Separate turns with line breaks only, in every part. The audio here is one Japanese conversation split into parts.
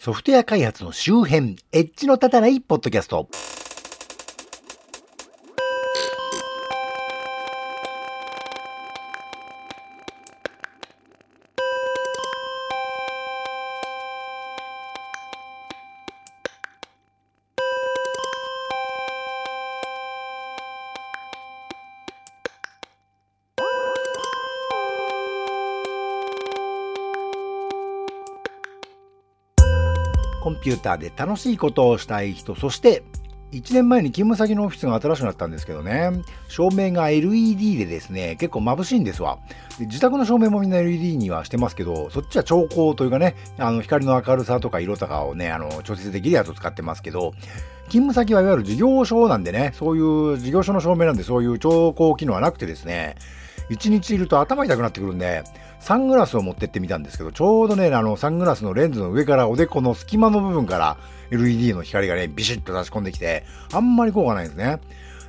ソフトウェア開発の周辺、エッジの立たないポッドキャスト。コンピューターで楽しいことをしたい人、そして1年前に勤務先のオフィスが新しくなったんですけどね、照明が LED でですね、結構眩しいんですわ。で自宅の照明もみんな LED にはしてますけど、そっちは調光というかね、あの光の明るさとか色とかをね、あの調節できるやつを使ってますけど、勤務先はいわゆる事業所なんでね、そういう事業所の照明なんでそういう調光機能はなくてですね、1日いると頭痛くなってくるんで、サングラスを持ってってみたんですけど、ちょうどね、あの、サングラスのレンズの上からおでこの隙間の部分から LED の光がね、ビシッと差し込んできて、あんまり効果ないんですね。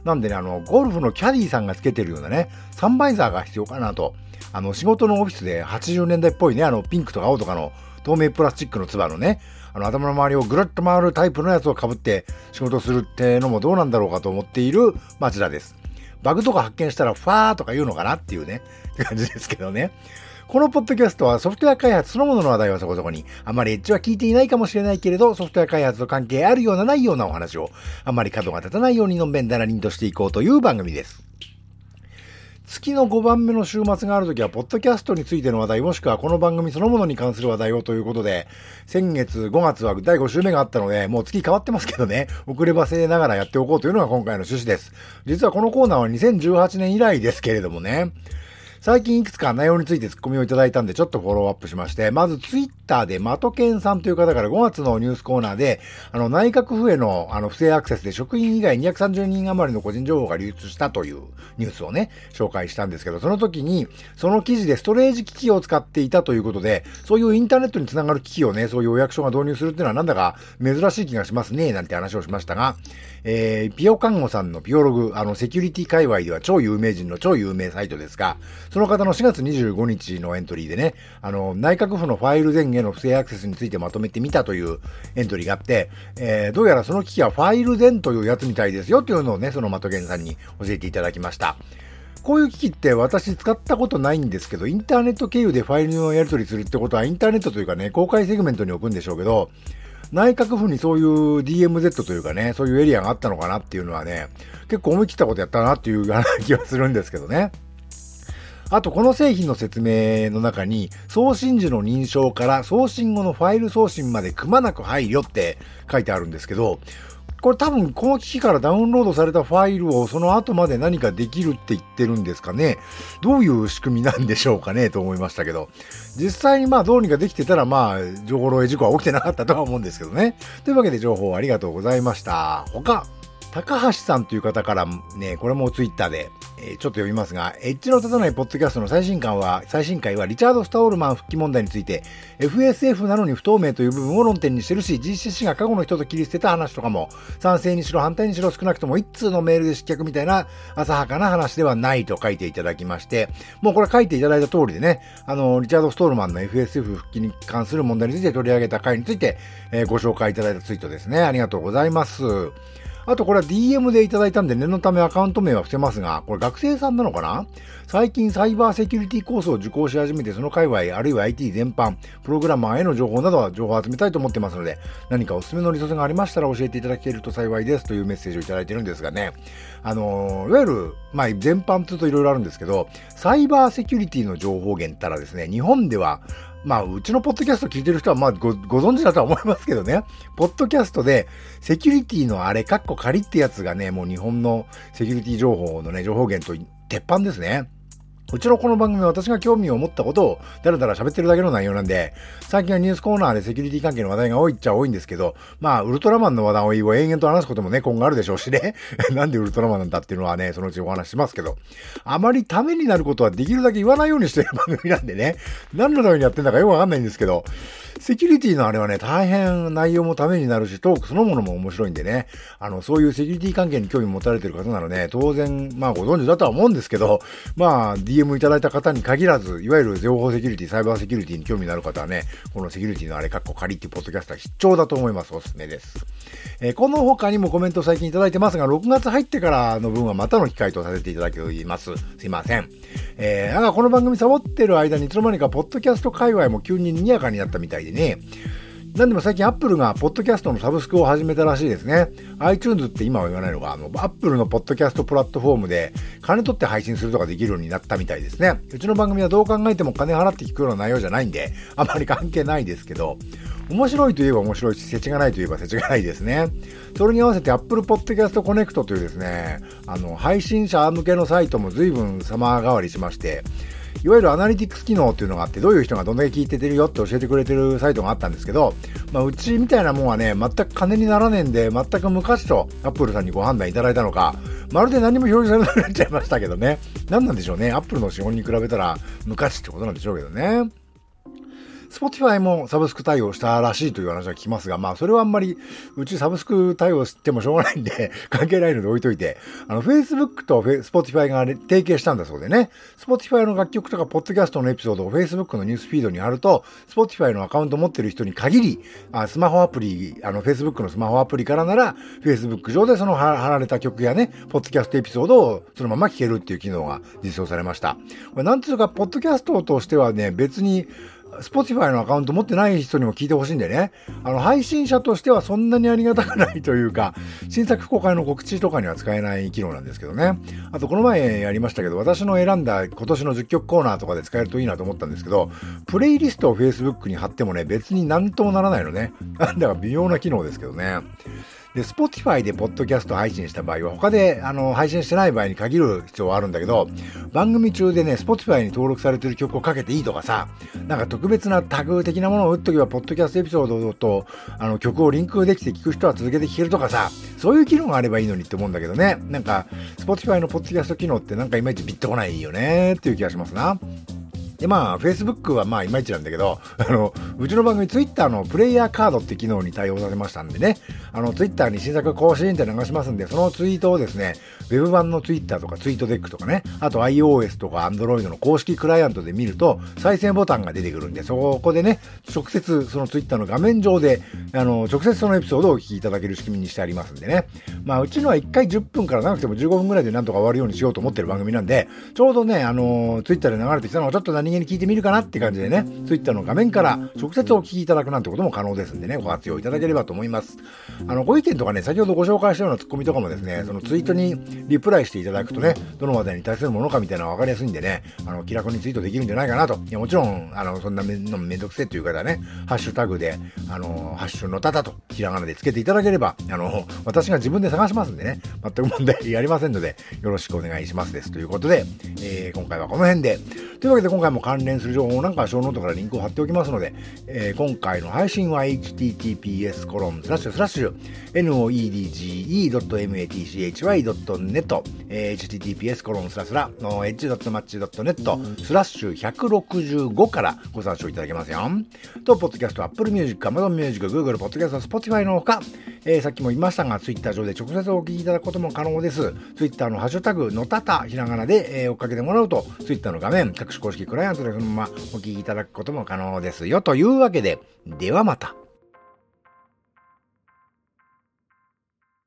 なんでね、あの、ゴルフのキャディーさんがつけてるようなね、サンバイザーが必要かなと。あの、仕事のオフィスで80年代っぽいね、あの、ピンクとか青とかの透明プラスチックのつばのね、あの、頭の周りをぐるっと回るタイプのやつを被って仕事するってのもどうなんだろうかと思っている町田です。バグとか発見したらファーとか言うのかなっていうね、って感じですけどね。このポッドキャストはソフトウェア開発そのものの話題はそこそこに、あまりエッジは聞いていないかもしれないけれど、ソフトウェア開発と関係あるようなないようなお話を、あまり角が立たないようにのんべんだらりんとしていこうという番組です。月の5番目の週末があるときは、ポッドキャストについての話題、もしくはこの番組そのものに関する話題をということで、先月5月は第5週目があったので、もう月変わってますけどね、遅ればせながらやっておこうというのが今回の趣旨です。実はこのコーナーは2018年以来ですけれどもね、最近いくつか内容についてツッコミをいただいたんで、ちょっとフォローアップしまして、まずツイッターでマトケンさんという方から5月のニュースコーナーで、あの、内閣府へのあの不正アクセスで職員以外230人余りの個人情報が流出したというニュースをね、紹介したんですけど、その時に、その記事でストレージ機器を使っていたということで、そういうインターネットにつながる機器をね、そういうお役所が導入するっていうのはなんだか珍しい気がしますね、なんて話をしましたが、えー、ピオ看護さんのピオログ、あの、セキュリティ界隈では超有名人の超有名サイトですが、その方の4月25日のエントリーでね、あの、内閣府のファイル前への不正アクセスについてまとめてみたというエントリーがあって、えー、どうやらその機器はファイル前というやつみたいですよというのをね、そのマトゲンさんに教えていただきました。こういう機器って私使ったことないんですけど、インターネット経由でファイルのやり取りするってことはインターネットというかね、公開セグメントに置くんでしょうけど、内閣府にそういう DMZ というかね、そういうエリアがあったのかなっていうのはね、結構思い切ったことやったなっていう気がするんですけどね。あと、この製品の説明の中に、送信時の認証から送信後のファイル送信までくまなく配慮って書いてあるんですけど、これ多分この機器からダウンロードされたファイルをその後まで何かできるって言ってるんですかね。どういう仕組みなんでしょうかねと思いましたけど。実際にまあどうにかできてたらまあ情報漏洩事故は起きてなかったとは思うんですけどね。というわけで情報ありがとうございました。他、高橋さんという方からね、これもツイッターで、えー、ちょっと読みますが、エッジの立たないポッドキャストの最新刊は、最新回はリチャード・スタオルマン復帰問題について、FSF なのに不透明という部分を論点にしてるし、GCC が過去の人と切り捨てた話とかも、賛成にしろ反対にしろ少なくとも一通のメールで失脚みたいな浅はかな話ではないと書いていただきまして、もうこれ書いていただいた通りでね、あの、リチャード・ストールマンの FSF 復帰に関する問題について取り上げた回について、えー、ご紹介いただいたツイートですね。ありがとうございます。あとこれは DM でいただいたんで念のためアカウント名は伏せますが、これ学生さんなのかな？最近サイバーセキュリティコースを受講し始めて、その界隈、あるいは IT 全般、プログラマーへの情報などは情報を集めたいと思ってますので、何かおすすめのリソースがありましたら教えていただけると幸いですというメッセージをいただいてるんですがね、あのー、いわゆる、まあ、全般というといろいろあるんですけど、サイバーセキュリティの情報源ったらですね、日本ではまあ、うちのポッドキャスト聞いてる人は、まあご、ご存知だとは思いますけどね。ポッドキャストで、セキュリティのあれ、カッコ仮ってやつがね、もう日本のセキュリティ情報のね、情報源と鉄板ですね。うちのこの番組は私が興味を持ったことをだらだら喋ってるだけの内容なんで、最近はニュースコーナーでセキュリティ関係の話題が多いっちゃ多いんですけど、まあ、ウルトラマンの話題を延々と話すこともね、今後あるでしょうしね。なんでウルトラマンなんだっていうのはね、そのうちお話しますけど、あまりためになることはできるだけ言わないようにしてる番組なんでね、何のためにやってんだかよくわかんないんですけど、セキュリティのあれはね、大変内容もためになるし、トークそのものも面白いんでね、あの、そういうセキュリティ関係に興味持たれてる方なので、当然、まあご存知だとは思うんですけど、まあ、DM いただいた方に限らず、いわゆる情報セキュリティ、サイバーセキュリティに興味のある方はね、このセキュリティのあれ、かっこ仮っていうポッドキャストは必聴だと思います。おすすめです。えー、この他にもコメント最近いただいてますが、6月入ってからの分はまたの機会とさせていただきます。すいません。えー、なんかこの番組サボってる間にいつの間にかポッドキャスト界隈も急に賑やかになったみたいでね、なんでも最近 Apple がポッドキャストのサブスクを始めたらしいですね。iTunes って今は言わないのが、あの、Apple のポッドキャストプラットフォームで金取って配信するとかできるようになったみたいですね。うちの番組はどう考えても金払って聞くような内容じゃないんで、あまり関係ないですけど、面白いといえば面白いし、世知がないといえば世知がないですね。それに合わせて Apple Podcast Connect というですね、あの、配信者向けのサイトも随分様変わりしまして、いわゆるアナリティクス機能っていうのがあって、どういう人がどんだけ聞いててるよって教えてくれてるサイトがあったんですけど、まあ、うちみたいなもんはね、全く金にならねえんで、全く昔とアップルさんにご判断いただいたのか、まるで何も表示されなくなっちゃいましたけどね。何なんでしょうね。アップルの資本に比べたら昔ってことなんでしょうけどね。Spotify もサブスク対応したらしいという話は聞きますが、まあ、それはあんまり、うちサブスク対応してもしょうがないんで 関係ないので置いといて、あの、Facebook と Spotify が提携したんだそうでね、Spotify の楽曲とか、ポッドキャストのエピソードを Facebook のニュースフィードに貼ると、Spotify のアカウント持ってる人に限り、あスマホアプリ、あの、Facebook のスマホアプリからなら、Facebook 上でその貼られた曲やね、ポッドキャストエピソードをそのまま聴けるっていう機能が実装されました。これなんつうか、ポッドキャストとしてはね、別に、Spotify のアカウント持ってない人にも聞いてほしいんでね、あの、配信者としてはそんなにありがたくないというか、新作公開の告知とかには使えない機能なんですけどね。あと、この前やりましたけど、私の選んだ今年の10曲コーナーとかで使えるといいなと思ったんですけど、プレイリストを Facebook に貼ってもね、別になんともならないのね。だから微妙な機能ですけどね。で、Spotify でポッドキャスト配信した場合は、他であの配信してない場合に限る必要はあるんだけど、番組中でね、Spotify に登録されてる曲をかけていいとかさ、なんか特別なタグ的なものを打っとけば、ポッドキャストエピソードとあの曲をリンクできて聞く人は続けて聞けるとかさ、そういう機能があればいいのにって思うんだけどね。なんか、Spotify のポッドキャスト機能ってなんかいまいちビッとこないよねっていう気がしますな。で、まあ、Facebook はまあ、いまいちなんだけど、あの、うちの番組 Twitter のプレイヤーカードって機能に対応させましたんでね、あの、Twitter に新作更新って流しますんで、そのツイートをですね、Web 版の Twitter とかツイートデックとかね、あと iOS とか Android の公式クライアントで見ると、再生ボタンが出てくるんで、そこでね、直接その Twitter の画面上で、あの、直接そのエピソードをお聞きいただける仕組みにしてありますんでね。まあ、うちのは1回10分から長くても15分ぐらいでなんとか終わるようにしようと思ってる番組なんで、ちょうどね、あの、Twitter で流れてきたのをちょっと何気に聞いてみるかなって感じでね、Twitter の画面から直接お聞きいただくなんてことも可能ですんでね、ご活用いただければと思います。あの、ご意見とかね、先ほどご紹介したようなツッコミとかもですね、そのツイートにリプライしていただくとね、どの話題に対するものかみたいなのが分かりやすいんでね、あの、気楽にツイートできるんじゃないかなと。いや、もちろん、あの、そんなめのめんどくせえという方はね、ハッシュタグで、あの、ハッシュのたたと、ひらがなでつけていただければ、あの、私が自分で探しますんでね、全く問題ありませんので、よろしくお願いしますです。ということで、えー、今回はこの辺で、というわけで今回も関連する情報なんかショーノートからリンクを貼っておきますので、えー、今回の配信は https コロンスラッシュスラッシュ noedge.matchy.net、えー、https コロンスラスラの edge.match.net スラッシュ165からご参照いただけますよ。と、ポッドキャスト、Apple Music、Amazon Music、Google Podcast、Spotify のほか、えー、さっきも言いましたが、Twitter 上で直接お聞きいただくことも可能です。Twitter のハッシュタグ、のたた、ひらがなで、えー、追っかけてもらうと、Twitter の画面、各種公式クライアントでそのままお聞きいただくことも可能ですよ。というわけで、ではまた。